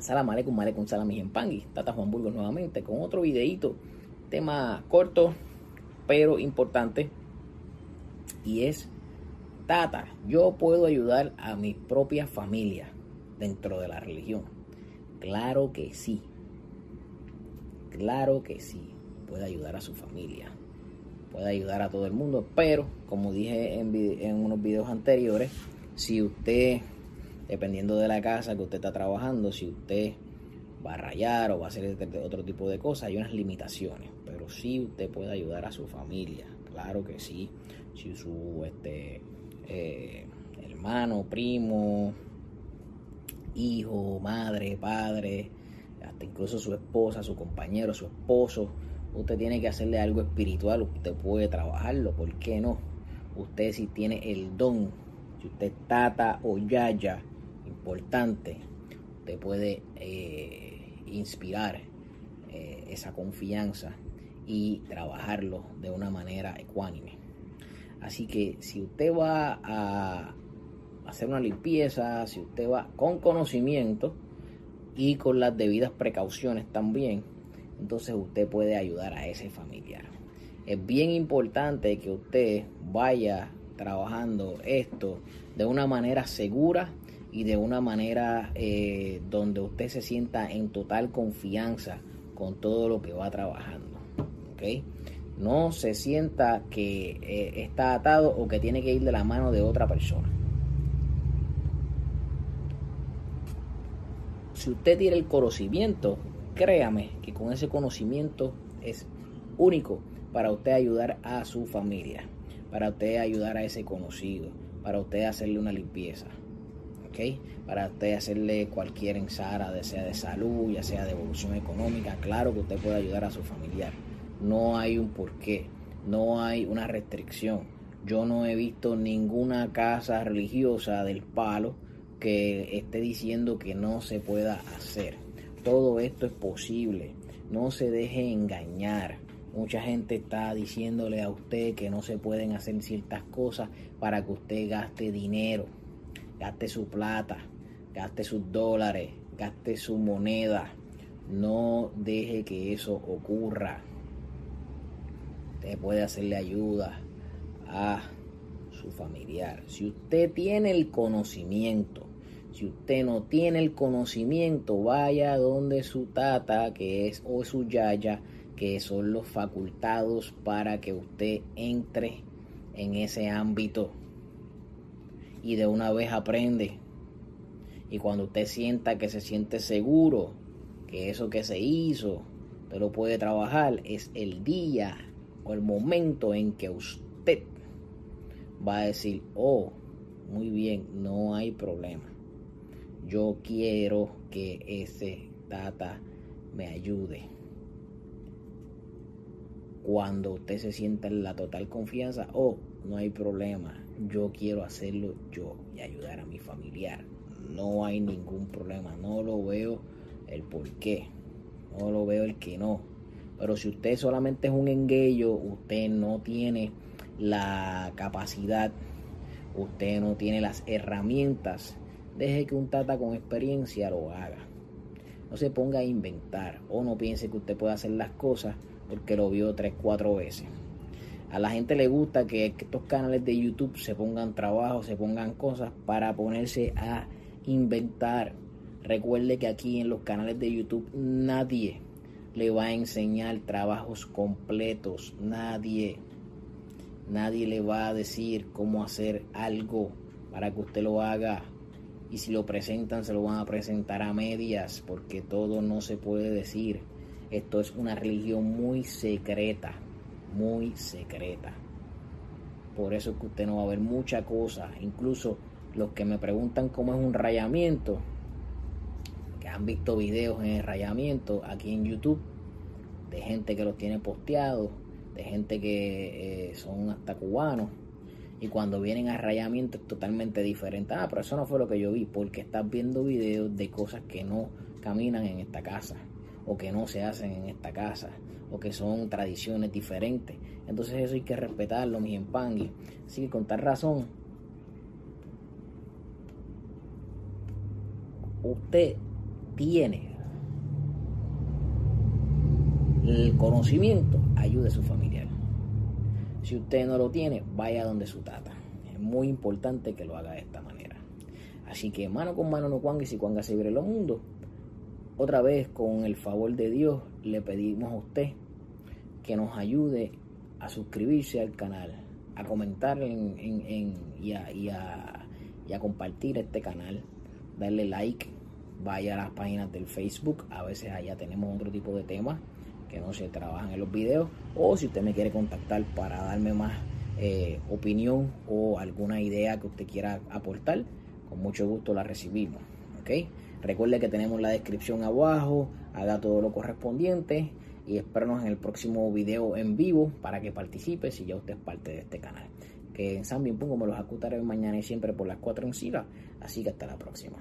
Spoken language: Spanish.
Salam aleikum, aleikum salam pangui. Tata Juan Burgos nuevamente con otro videito. Tema corto, pero importante. Y es, Tata, yo puedo ayudar a mi propia familia dentro de la religión. Claro que sí. Claro que sí. Puede ayudar a su familia. Puede ayudar a todo el mundo. Pero, como dije en unos videos anteriores, si usted dependiendo de la casa que usted está trabajando, si usted va a rayar o va a hacer este, otro tipo de cosas, hay unas limitaciones, pero sí usted puede ayudar a su familia, claro que sí, si su este, eh, hermano, primo, hijo, madre, padre, hasta incluso su esposa, su compañero, su esposo, usted tiene que hacerle algo espiritual, usted puede trabajarlo, ¿por qué no? Usted si tiene el don, si usted tata o yaya, importante, te puede eh, inspirar eh, esa confianza y trabajarlo de una manera ecuánime. Así que si usted va a hacer una limpieza, si usted va con conocimiento y con las debidas precauciones también, entonces usted puede ayudar a ese familiar. Es bien importante que usted vaya trabajando esto de una manera segura y de una manera eh, donde usted se sienta en total confianza con todo lo que va trabajando. No se sienta que eh, está atado o que tiene que ir de la mano de otra persona. Si usted tiene el conocimiento, créame que con ese conocimiento es único para usted ayudar a su familia, para usted ayudar a ese conocido, para usted hacerle una limpieza. Para usted hacerle cualquier ensara, ya sea de salud, ya sea de evolución económica, claro que usted puede ayudar a su familiar. No hay un porqué, no hay una restricción. Yo no he visto ninguna casa religiosa del palo que esté diciendo que no se pueda hacer. Todo esto es posible. No se deje engañar. Mucha gente está diciéndole a usted que no se pueden hacer ciertas cosas para que usted gaste dinero gaste su plata, gaste sus dólares, gaste su moneda. No deje que eso ocurra. Usted puede hacerle ayuda a su familiar. Si usted tiene el conocimiento, si usted no tiene el conocimiento, vaya donde su tata, que es, o su yaya, que son los facultados para que usted entre en ese ámbito y de una vez aprende. Y cuando usted sienta que se siente seguro, que eso que se hizo, usted lo puede trabajar, es el día o el momento en que usted va a decir, oh, muy bien, no hay problema. Yo quiero que ese data me ayude. Cuando usted se sienta en la total confianza, oh, no hay problema yo quiero hacerlo yo y ayudar a mi familiar. No hay ningún problema, no lo veo el por qué, no lo veo el que no. Pero si usted solamente es un enguello, usted no tiene la capacidad, usted no tiene las herramientas, deje que un tata con experiencia lo haga. No se ponga a inventar o no piense que usted puede hacer las cosas porque lo vio tres, cuatro veces. A la gente le gusta que estos canales de YouTube se pongan trabajo, se pongan cosas para ponerse a inventar. Recuerde que aquí en los canales de YouTube nadie le va a enseñar trabajos completos. Nadie. Nadie le va a decir cómo hacer algo para que usted lo haga. Y si lo presentan, se lo van a presentar a medias, porque todo no se puede decir. Esto es una religión muy secreta muy secreta. Por eso es que usted no va a ver mucha cosa. Incluso los que me preguntan cómo es un rayamiento, que han visto videos en el rayamiento aquí en YouTube, de gente que los tiene posteados, de gente que eh, son hasta cubanos. Y cuando vienen a rayamiento es totalmente diferente. Ah, pero eso no fue lo que yo vi, porque estás viendo videos de cosas que no caminan en esta casa o que no se hacen en esta casa o que son tradiciones diferentes. Entonces eso hay que respetarlo, mi empangui. Así que con tal razón, usted tiene el conocimiento, ayude a su familiar. Si usted no lo tiene, vaya donde su tata. Es muy importante que lo haga de esta manera. Así que mano con mano no cuangue si cuanga se vive los mundos. Otra vez, con el favor de Dios, le pedimos a usted que nos ayude a suscribirse al canal, a comentar y, a, compartir este canal, darle like, vaya a las páginas del Facebook, a veces allá tenemos otro tipo de temas que no se trabajan en los videos, o si usted me quiere contactar para darme más eh, opinión o alguna idea que usted quiera aportar, con mucho gusto la recibimos. Recuerde que tenemos la descripción abajo, haga todo lo correspondiente y espérenos en el próximo video en vivo para que participe si ya usted es parte de este canal. Que en San Bien Pongo me los acutaré mañana y siempre por las 4 en Sila. Así que hasta la próxima.